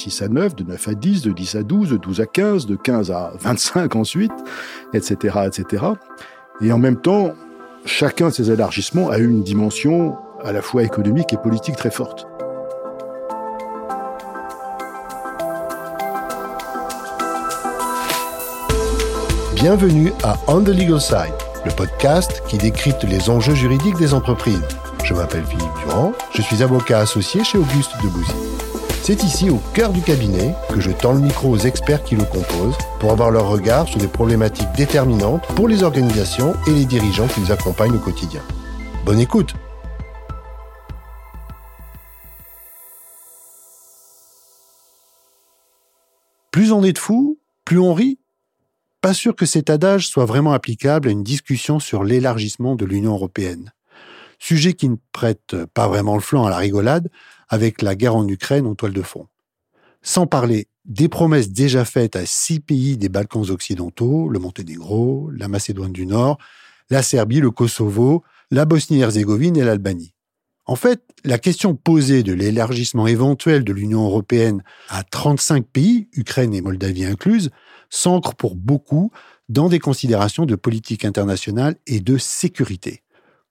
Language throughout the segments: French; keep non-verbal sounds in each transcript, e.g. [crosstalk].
6 à 9, de 9 à 10, de 10 à 12, de 12 à 15, de 15 à 25 ensuite, etc., etc. Et en même temps, chacun de ces élargissements a eu une dimension à la fois économique et politique très forte. Bienvenue à On the Legal Side, le podcast qui décrypte les enjeux juridiques des entreprises. Je m'appelle Philippe Durand, je suis avocat associé chez Auguste Debouzy. C'est ici, au cœur du cabinet, que je tends le micro aux experts qui le composent pour avoir leur regard sur des problématiques déterminantes pour les organisations et les dirigeants qui les accompagnent au quotidien. Bonne écoute Plus on est de fous, plus on rit. Pas sûr que cet adage soit vraiment applicable à une discussion sur l'élargissement de l'Union européenne. Sujet qui ne prête pas vraiment le flanc à la rigolade avec la guerre en Ukraine en toile de fond. Sans parler des promesses déjà faites à six pays des Balkans occidentaux, le Monténégro, la Macédoine du Nord, la Serbie, le Kosovo, la Bosnie-Herzégovine et l'Albanie. En fait, la question posée de l'élargissement éventuel de l'Union européenne à 35 pays, Ukraine et Moldavie incluses, s'ancre pour beaucoup dans des considérations de politique internationale et de sécurité.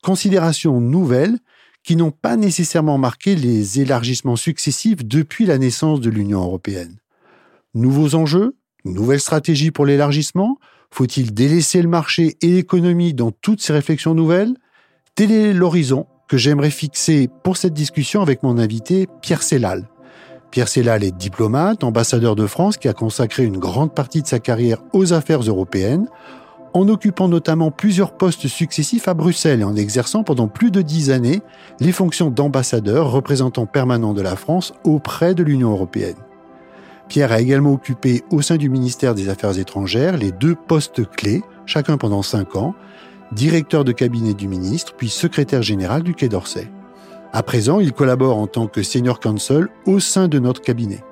Considérations nouvelles qui n'ont pas nécessairement marqué les élargissements successifs depuis la naissance de l'Union européenne. Nouveaux enjeux Nouvelle stratégie pour l'élargissement Faut-il délaisser le marché et l'économie dans toutes ces réflexions nouvelles? Tel est l'horizon que j'aimerais fixer pour cette discussion avec mon invité Pierre Sellal. Pierre Sellal est diplomate, ambassadeur de France qui a consacré une grande partie de sa carrière aux affaires européennes, en occupant notamment plusieurs postes successifs à Bruxelles et en exerçant pendant plus de dix années les fonctions d'ambassadeur représentant permanent de la France auprès de l'Union européenne. Pierre a également occupé au sein du ministère des Affaires étrangères les deux postes clés, chacun pendant cinq ans, directeur de cabinet du ministre, puis secrétaire général du Quai d'Orsay. À présent, il collabore en tant que senior counsel au sein de notre cabinet.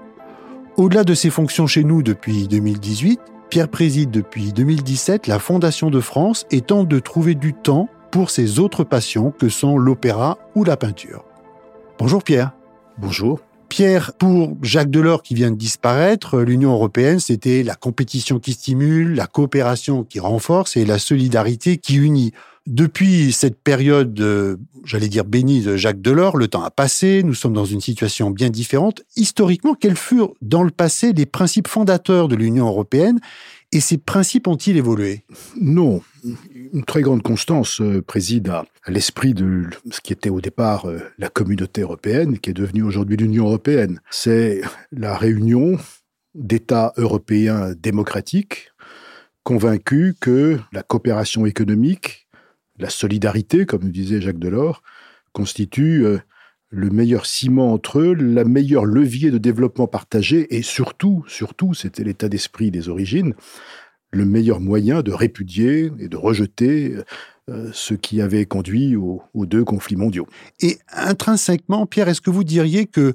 Au-delà de ses fonctions chez nous depuis 2018, Pierre préside depuis 2017 la Fondation de France et tente de trouver du temps pour ses autres passions que sont l'opéra ou la peinture. Bonjour Pierre. Bonjour. Pierre, pour Jacques Delors qui vient de disparaître, l'Union européenne, c'était la compétition qui stimule, la coopération qui renforce et la solidarité qui unit. Depuis cette période, euh, j'allais dire bénie de Jacques Delors, le temps a passé, nous sommes dans une situation bien différente. Historiquement, quels furent dans le passé les principes fondateurs de l'Union européenne et ces principes ont-ils évolué? Non. Une très grande constance euh, préside à, l'esprit de ce qui était au départ euh, la communauté européenne, qui est devenue aujourd'hui l'Union européenne. C'est la réunion d'États européens démocratiques convaincus que la coopération économique la solidarité, comme disait Jacques Delors, constitue euh, le meilleur ciment entre eux, la meilleure levier de développement partagé et surtout, surtout, c'était l'état d'esprit des origines, le meilleur moyen de répudier et de rejeter euh, ce qui avait conduit aux, deux conflits mondiaux. Et intrinsèquement, Pierre, est-ce que vous diriez que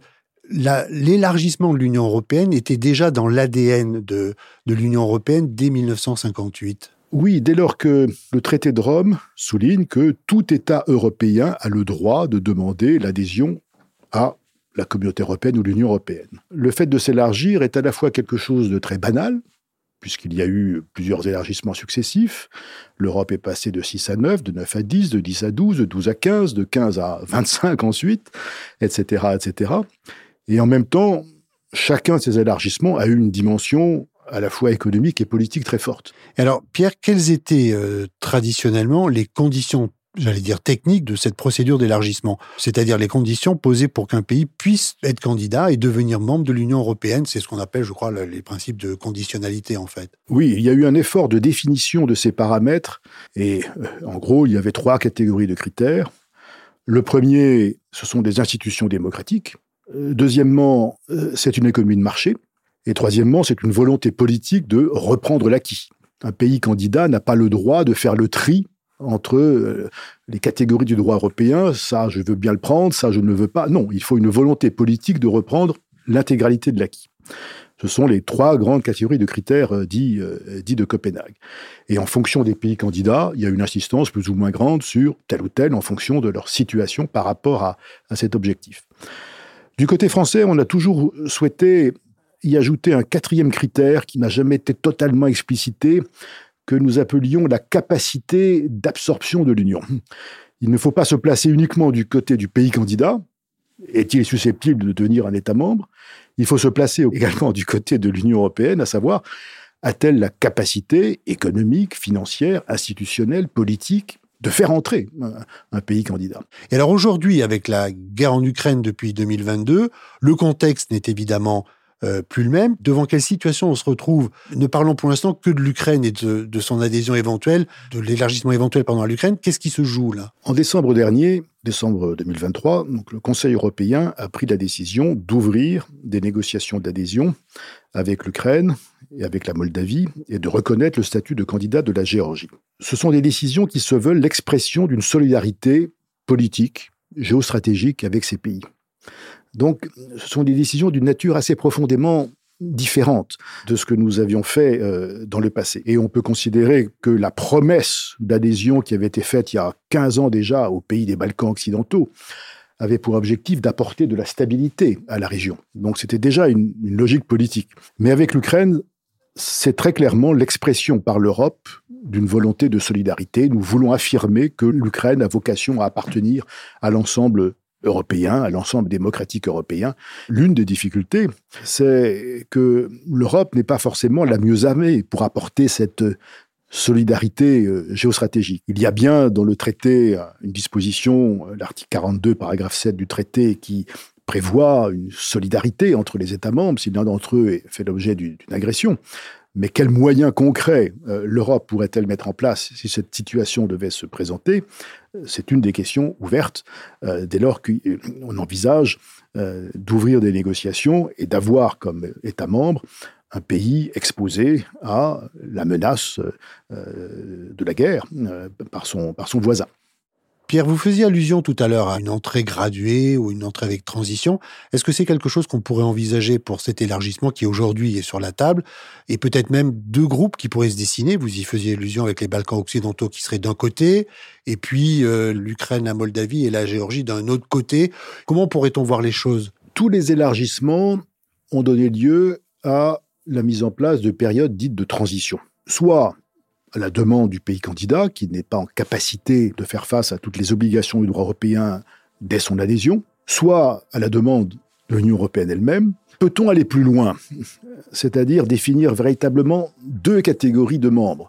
l'élargissement de l'Union européenne était déjà dans l'ADN de l'Union européenne dès 1958 oui, dès lors que le traité de Rome souligne que tout État européen a le droit de demander l'adhésion à la communauté européenne ou l'Union européenne. Le fait de s'élargir est à la fois quelque chose de très banal, puisqu'il y a eu plusieurs élargissements successifs. L'Europe est passée de 6 à 9, de 9 à 10, de 10 à 12, de 12 à 15, de 15 à 25 ensuite, etc., etc. Et en même temps, chacun de ces élargissements a eu une dimension à la fois économique et politique très forte. Alors, Pierre, quelles étaient euh, traditionnellement les conditions j'allais dire techniques de cette procédure d'élargissement, c'est-à-dire les conditions posées pour qu'un pays puisse être candidat et devenir membre de l'Union européenne? C'est ce qu'on appelle, je crois, les principes de conditionnalité, en fait. Oui, il y a eu un effort de définition de ces paramètres, et euh, en gros, il y avait trois catégories de critères. Le premier, ce sont des institutions démocratiques. Euh, deuxièmement, c'est une économie de marché. Et troisièmement, c'est une volonté politique de reprendre l'acquis. Un pays candidat n'a pas le droit de faire le tri entre euh, les catégories du droit européen, ça je veux bien le prendre, ça je ne le veux pas. Non, il faut une volonté politique de reprendre l'intégralité de l'acquis. Ce sont les trois grandes catégories de critères euh, dits, euh, dits de Copenhague. Et en fonction des pays candidats, il y a une insistance plus ou moins grande sur tel ou tel en fonction de leur situation par rapport à, à cet objectif. Du côté français, on a toujours souhaité y ajouter un quatrième critère qui n'a jamais été totalement explicité, que nous appelions la capacité d'absorption de l'Union. Il ne faut pas se placer uniquement du côté du pays candidat. Est-il susceptible de devenir un État membre? Il faut se placer [laughs] également du côté de l'Union européenne, à savoir, a-t-elle la capacité économique, financière, institutionnelle, politique de faire entrer un, pays candidat? Et alors aujourd'hui, avec la guerre en Ukraine depuis 2022, le contexte n'est évidemment euh, plus le même. Devant quelle situation on se retrouve? Ne parlons pour l'instant que de l'Ukraine et de, son adhésion éventuelle, de l'élargissement éventuel pendant l'Ukraine. Qu'est-ce qui se joue là? En décembre dernier, décembre 2023, donc le Conseil européen a pris la décision d'ouvrir des négociations d'adhésion avec l'Ukraine et avec la Moldavie et de reconnaître le statut de candidat de la Géorgie. Ce sont des décisions qui se veulent l'expression d'une solidarité politique, géostratégique avec ces pays. Donc, ce sont des décisions d'une nature assez profondément différente de ce que nous avions fait euh, dans le passé. Et on peut considérer que la promesse d'adhésion qui avait été faite il y a 15 ans déjà aux pays des Balkans occidentaux avait pour objectif d'apporter de la stabilité à la région. Donc c'était déjà une, une logique politique. Mais avec l'Ukraine, c'est très clairement l'expression par l'Europe d'une volonté de solidarité. Nous voulons affirmer que l'Ukraine a vocation à appartenir à l'ensemble européen, à l'ensemble démocratique européen. L'une des difficultés, c'est que l'Europe n'est pas forcément la mieux armée pour apporter cette solidarité euh, géostratégique. Il y a bien dans le traité euh, une disposition, euh, l'article 42, paragraphe 7 du traité, qui prévoit une solidarité entre les États membres si l'un d'entre eux fait l'objet d'une agression. Mais quels moyens concrets euh, l'Europe pourrait-elle mettre en place si cette situation devait se présenter? C'est une des questions ouvertes euh, dès lors qu'on envisage euh, d'ouvrir des négociations et d'avoir comme État membre un pays exposé à la menace de la guerre par son voisin. Pierre, vous faisiez allusion tout à l'heure à une entrée graduée ou une entrée avec transition. Est-ce que c'est quelque chose qu'on pourrait envisager pour cet élargissement qui aujourd'hui est sur la table? Et peut-être même deux groupes qui pourraient se dessiner Vous y faisiez allusion avec les Balkans occidentaux qui seraient d'un côté et puis euh, l'Ukraine, la Moldavie et la Géorgie d'un autre côté. Comment pourrait-on voir les choses? Tous les élargissements ont donné lieu à la mise en place de périodes dites de transition. Soit à la demande du pays candidat, qui n'est pas en capacité de faire face à toutes les obligations du droit européen dès son adhésion, soit à la demande de l'Union européenne elle-même. Peut-on aller plus loin [laughs] C'est-à-dire définir véritablement deux catégories de membres?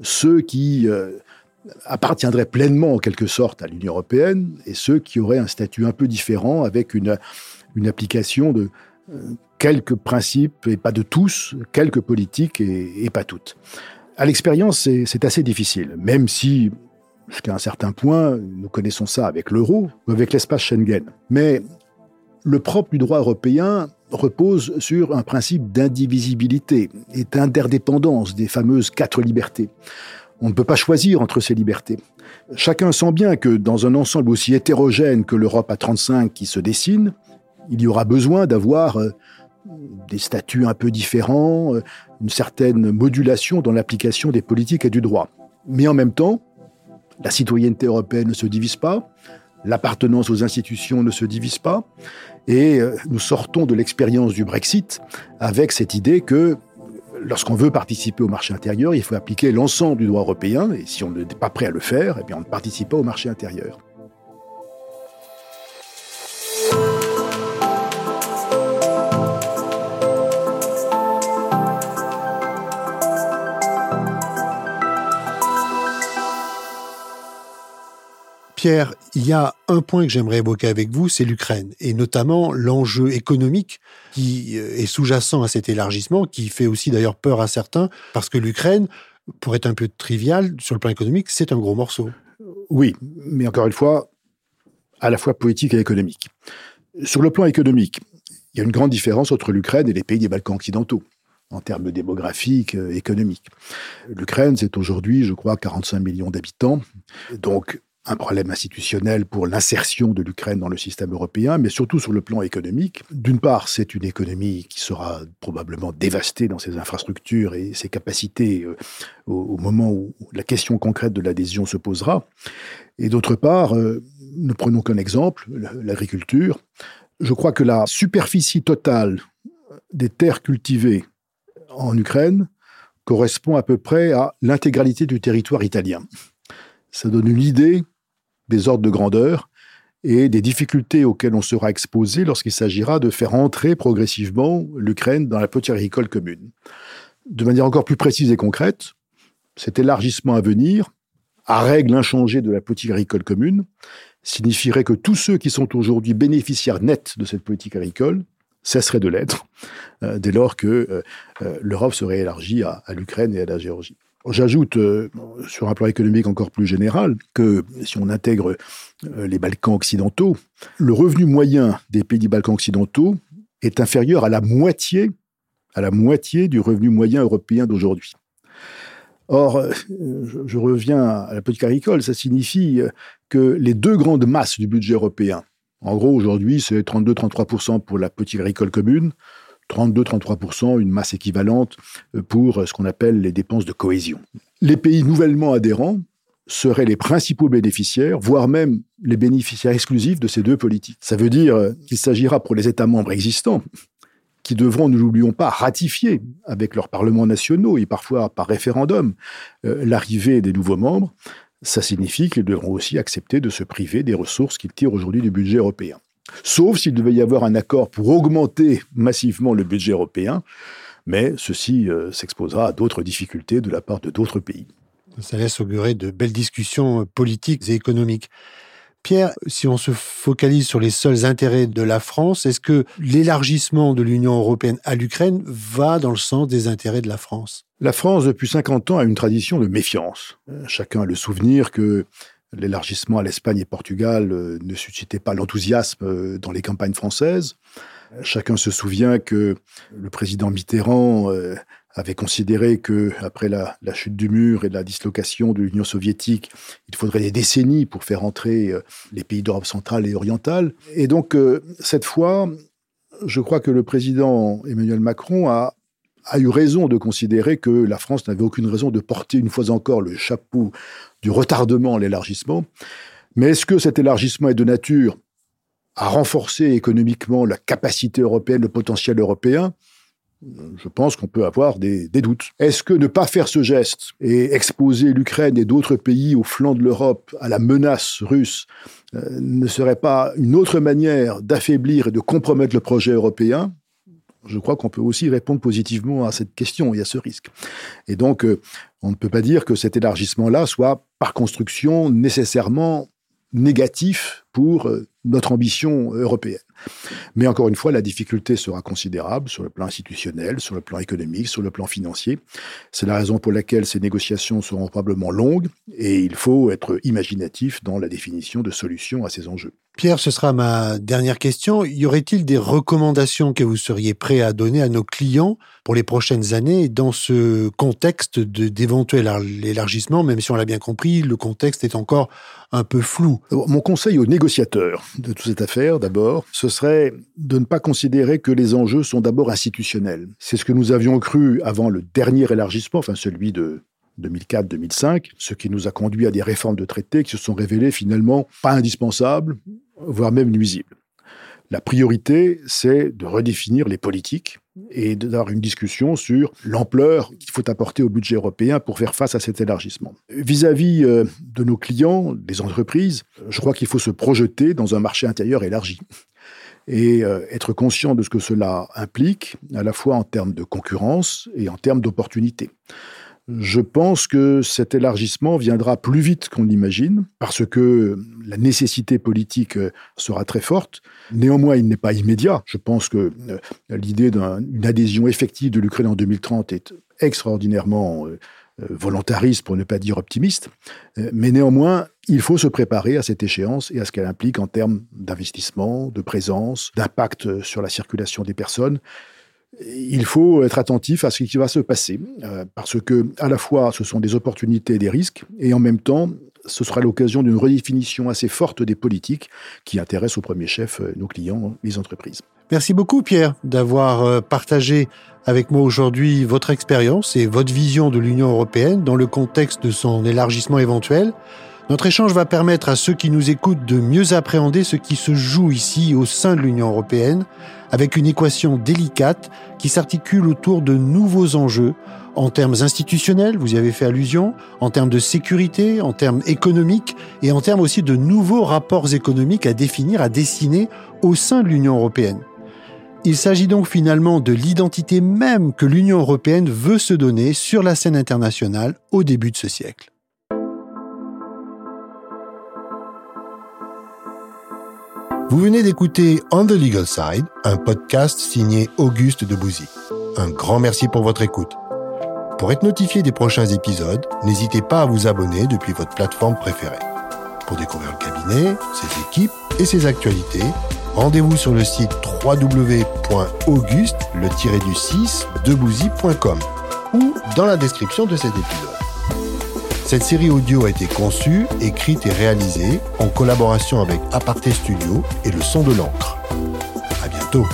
Ceux qui euh, appartiendraient pleinement en quelque sorte à l'Union européenne et ceux qui auraient un statut un peu différent avec une, application de euh, quelques principes et pas de tous, quelques politiques et pas toutes. À l'expérience, c'est assez difficile, même si, jusqu'à un certain point, nous connaissons ça avec l'euro ou avec l'espace Schengen. Mais le propre du droit européen repose sur un principe d'indivisibilité et d'interdépendance des fameuses quatre libertés. On ne peut pas choisir entre ces libertés. Chacun sent bien que dans un ensemble aussi hétérogène que l'Europe à 35 qui se dessine, il y aura besoin d'avoir euh, des statuts un peu différents, euh, une certaine modulation dans l'application des politiques et du droit. Mais en même temps, la citoyenneté européenne ne se divise pas, l'appartenance aux institutions ne se divise pas, et euh, nous sortons de l'expérience du Brexit avec cette idée que lorsqu'on veut participer au marché intérieur, il faut appliquer l'ensemble du droit européen, et si on n'est pas prêt à le faire, eh bien on ne participe pas au marché intérieur. Pierre, il y a un point que j'aimerais évoquer avec vous, c'est l'Ukraine, et notamment l'enjeu économique qui euh, est sous-jacent à cet élargissement, qui fait aussi d'ailleurs peur à certains, parce que l'Ukraine, pour être un peu trivial, sur le plan économique, c'est un gros morceau. Oui, mais encore une fois, à la fois politique et économique. Sur le plan économique, il y a une grande différence entre l'Ukraine et les pays des Balkans occidentaux en termes démographiques, euh, économiques. L'Ukraine, c'est aujourd'hui, je crois, 45 millions d'habitants. Donc, un problème institutionnel pour l'insertion de l'Ukraine dans le système européen, mais surtout sur le plan économique. D'une part, c'est une économie qui sera probablement dévastée dans ses infrastructures et ses capacités euh, au, moment où la question concrète de l'adhésion se posera. Et d'autre part, euh, ne prenons qu'un exemple, l'agriculture. Je crois que la superficie totale des terres cultivées en Ukraine correspond à peu près à l'intégralité du territoire italien. Ça donne une idée des ordres de grandeur et des difficultés auxquelles on sera exposé lorsqu'il s'agira de faire entrer progressivement l'Ukraine dans la politique agricole commune. De manière encore plus précise et concrète, cet élargissement à venir, à règle inchangée de la politique agricole commune, signifierait que tous ceux qui sont aujourd'hui bénéficiaires nets de cette politique agricole cesseraient de l'être euh, dès lors que euh, euh, l'Europe serait élargie à l'Ukraine et à la Géorgie. J'ajoute, sur un plan économique encore plus général, que si on intègre les Balkans occidentaux, le revenu moyen des pays des Balkans occidentaux est inférieur à la moitié, à la moitié du revenu moyen européen d'aujourd'hui. Or, je, je, reviens à la politique agricole, ça signifie que les deux grandes masses du budget européen, en gros, aujourd'hui, c'est 32-33% pour la politique agricole commune, 32-33%, une masse équivalente euh, pour ce qu'on appelle les dépenses de cohésion. Les pays nouvellement adhérents seraient les principaux bénéficiaires, voire même les bénéficiaires exclusifs de ces deux politiques. Ça veut dire qu'il s'agira pour les États membres existants, qui devront, ne l'oublions pas, ratifier avec leurs parlements nationaux et parfois par référendum euh, l'arrivée des nouveaux membres, ça signifie qu'ils devront aussi accepter de se priver des ressources qu'ils tirent aujourd'hui du budget européen. Sauf s'il devait y avoir un accord pour augmenter massivement le budget européen, mais ceci euh, s'exposera à d'autres difficultés de la part de d'autres pays. Ça laisse augurer de belles discussions politiques et économiques. Pierre, si on se focalise sur les seuls intérêts de la France, est-ce que l'élargissement de l'Union européenne à l'Ukraine va dans le sens des intérêts de la France? La France, depuis 50 ans, a une tradition de méfiance. Euh, chacun a le souvenir que l'élargissement à l'Espagne et Portugal euh, ne suscitait pas l'enthousiasme euh, dans les campagnes françaises. Chacun se souvient que le président Mitterrand avait considéré que après la, la, chute du mur et la dislocation de l'Union soviétique, il faudrait des décennies pour faire entrer euh, les pays d'Europe centrale et orientale. Et donc euh, cette fois, je crois que le président Emmanuel Macron a, a eu raison de considérer que la France n'avait aucune raison de porter une fois encore le chapeau du retardement à l'élargissement. Mais est-ce que cet élargissement est de nature à renforcer économiquement la capacité européenne, le potentiel européen? Je pense qu'on peut avoir des, doutes. Est-ce que ne pas faire ce geste et exposer l'Ukraine et d'autres pays au flanc de l'Europe à la menace russe euh, ne serait pas une autre manière d'affaiblir et de compromettre le projet européen? Je crois qu'on peut aussi répondre positivement à cette question et à ce risque. Et donc, euh, on ne peut pas dire que cet élargissement-là soit, par construction, nécessairement négatif pour euh, notre ambition européenne. Mais encore une fois, la difficulté sera considérable sur le plan institutionnel, sur le plan économique, sur le plan financier. C'est la raison pour laquelle ces négociations seront probablement longues et il faut être imaginatif dans la définition de solutions à ces enjeux. Pierre, ce sera ma dernière question. Y aurait-il des recommandations que vous seriez prêt à donner à nos clients pour les prochaines années dans ce contexte d'éventuel élargissement, même si on l'a bien compris, le contexte est encore un peu flou? Mon conseil aux négociateurs de toute cette affaire, d'abord, ce serait de ne pas considérer que les enjeux sont d'abord institutionnels. C'est ce que nous avions cru avant le dernier élargissement, enfin celui de 2004-2005, ce qui nous a conduit à des réformes de traités qui se sont révélées finalement pas indispensables, voire même nuisibles. La priorité, c'est de redéfinir les politiques et d'avoir une discussion sur l'ampleur qu'il faut apporter au budget européen pour faire face à cet élargissement. Vis-à-vis euh, de nos clients, des entreprises, je crois qu'il faut se projeter dans un marché intérieur élargi et euh, être conscient de ce que cela implique, à la fois en termes de concurrence et en termes d'opportunités. Je pense que cet élargissement viendra plus vite qu'on l'imagine, parce que la nécessité politique euh, sera très forte. Néanmoins, il n'est pas immédiat. Je pense que euh, l'idée d'une adhésion effective de l'Ukraine en 2030 est extraordinairement euh, volontariste, pour ne pas dire optimiste. Mais néanmoins, il faut se préparer à cette échéance et à ce qu'elle implique en termes d'investissement, de présence, d'impact sur la circulation des personnes il faut être attentif à ce qui va se passer, euh, parce que à la fois ce sont des opportunités et des risques, et en même temps ce sera l'occasion d'une redéfinition assez forte des politiques qui intéressent au premier chef euh, nos clients, les entreprises. Merci beaucoup Pierre d'avoir euh, partagé avec moi aujourd'hui votre expérience et votre vision de l'Union européenne dans le contexte de son élargissement éventuel. Notre échange va permettre à ceux qui nous écoutent de mieux appréhender ce qui se joue ici au sein de l'Union européenne, avec une équation délicate qui s'articule autour de nouveaux enjeux en termes institutionnels, vous y avez fait allusion, en termes de sécurité, en termes économiques et en termes aussi de nouveaux rapports économiques à définir, à dessiner au sein de l'Union européenne. Il s'agit donc finalement de l'identité même que l'Union européenne veut se donner sur la scène internationale au début de ce siècle. Vous venez d'écouter On the Legal Side, un podcast signé Auguste Debouzy. Un grand merci pour votre écoute. Pour être notifié des prochains épisodes, n'hésitez pas à vous abonner depuis votre plateforme préférée. Pour découvrir le cabinet, ses équipes et ses actualités, rendez-vous sur le site www.auguste du 6 debouzy.com ou dans la description de cet épisode. Cette série audio a été conçue, écrite et réalisée en collaboration avec Aparté Studio et le son de l'encre. À bientôt!